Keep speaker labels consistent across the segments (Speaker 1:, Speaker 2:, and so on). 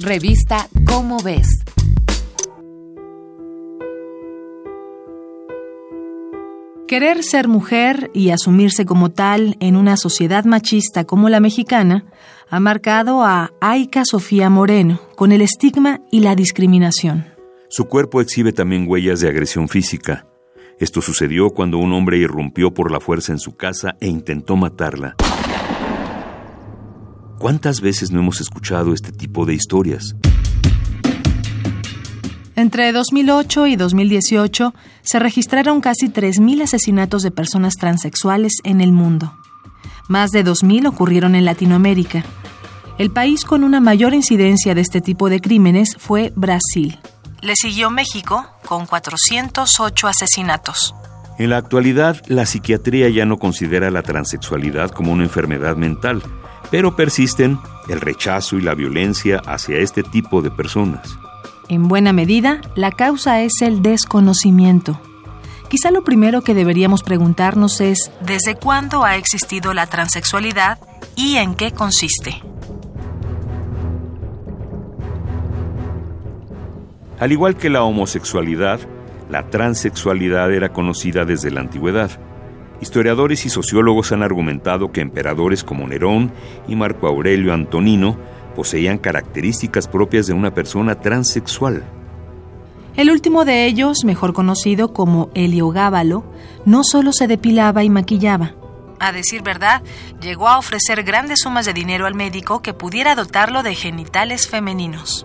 Speaker 1: Revista Cómo ves.
Speaker 2: Querer ser mujer y asumirse como tal en una sociedad machista como la mexicana ha marcado a Aika Sofía Moreno con el estigma y la discriminación.
Speaker 3: Su cuerpo exhibe también huellas de agresión física. Esto sucedió cuando un hombre irrumpió por la fuerza en su casa e intentó matarla. ¿Cuántas veces no hemos escuchado este tipo de historias?
Speaker 2: Entre 2008 y 2018 se registraron casi 3.000 asesinatos de personas transexuales en el mundo. Más de 2.000 ocurrieron en Latinoamérica. El país con una mayor incidencia de este tipo de crímenes fue Brasil. Le siguió México con 408 asesinatos.
Speaker 3: En la actualidad, la psiquiatría ya no considera la transexualidad como una enfermedad mental, pero persisten el rechazo y la violencia hacia este tipo de personas.
Speaker 2: En buena medida, la causa es el desconocimiento. Quizá lo primero que deberíamos preguntarnos es ¿desde cuándo ha existido la transexualidad y en qué consiste?
Speaker 3: Al igual que la homosexualidad, la transexualidad era conocida desde la antigüedad. Historiadores y sociólogos han argumentado que emperadores como Nerón y Marco Aurelio Antonino poseían características propias de una persona transexual.
Speaker 2: El último de ellos, mejor conocido como Heliogábalo, no solo se depilaba y maquillaba. A decir verdad, llegó a ofrecer grandes sumas de dinero al médico que pudiera dotarlo de genitales femeninos.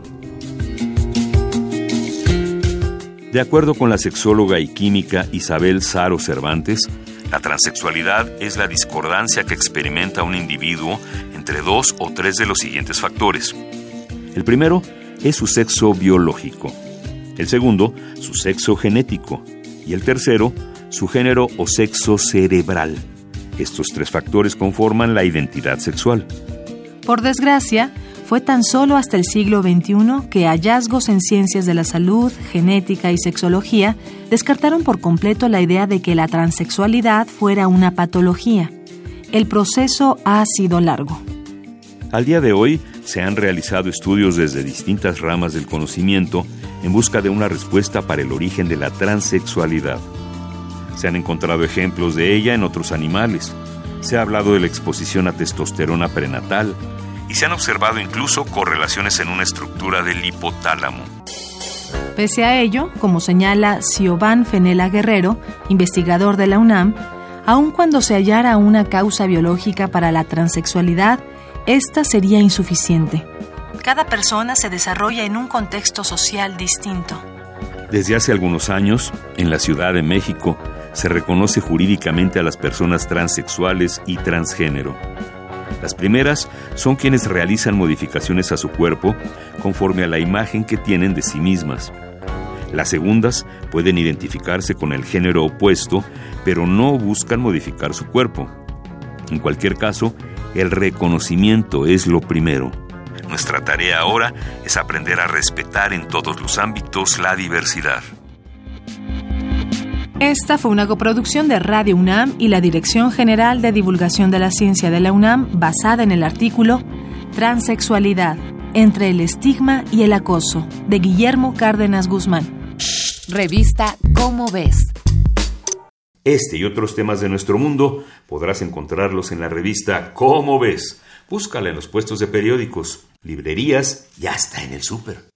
Speaker 3: De acuerdo con la sexóloga y química Isabel Saro Cervantes, la transexualidad es la discordancia que experimenta un individuo entre dos o tres de los siguientes factores. El primero es su sexo biológico, el segundo, su sexo genético y el tercero, su género o sexo cerebral. Estos tres factores conforman la identidad sexual.
Speaker 2: Por desgracia, fue tan solo hasta el siglo XXI que hallazgos en ciencias de la salud, genética y sexología descartaron por completo la idea de que la transexualidad fuera una patología. El proceso ha sido largo.
Speaker 3: Al día de hoy se han realizado estudios desde distintas ramas del conocimiento en busca de una respuesta para el origen de la transexualidad. Se han encontrado ejemplos de ella en otros animales. Se ha hablado de la exposición a testosterona prenatal, y se han observado incluso correlaciones en una estructura del hipotálamo.
Speaker 2: Pese a ello, como señala Siobhan Fenela Guerrero, investigador de la UNAM, aun cuando se hallara una causa biológica para la transexualidad, esta sería insuficiente. Cada persona se desarrolla en un contexto social distinto.
Speaker 3: Desde hace algunos años, en la Ciudad de México, se reconoce jurídicamente a las personas transexuales y transgénero. Las primeras son quienes realizan modificaciones a su cuerpo conforme a la imagen que tienen de sí mismas. Las segundas pueden identificarse con el género opuesto, pero no buscan modificar su cuerpo. En cualquier caso, el reconocimiento es lo primero. Nuestra tarea ahora es aprender a respetar en todos los ámbitos la diversidad.
Speaker 2: Esta fue una coproducción de Radio UNAM y la Dirección General de Divulgación de la Ciencia de la UNAM basada en el artículo Transexualidad, entre el estigma y el acoso, de Guillermo Cárdenas Guzmán.
Speaker 1: Revista Cómo ves.
Speaker 3: Este y otros temas de nuestro mundo podrás encontrarlos en la revista Cómo ves. Búscala en los puestos de periódicos, librerías y hasta en el súper.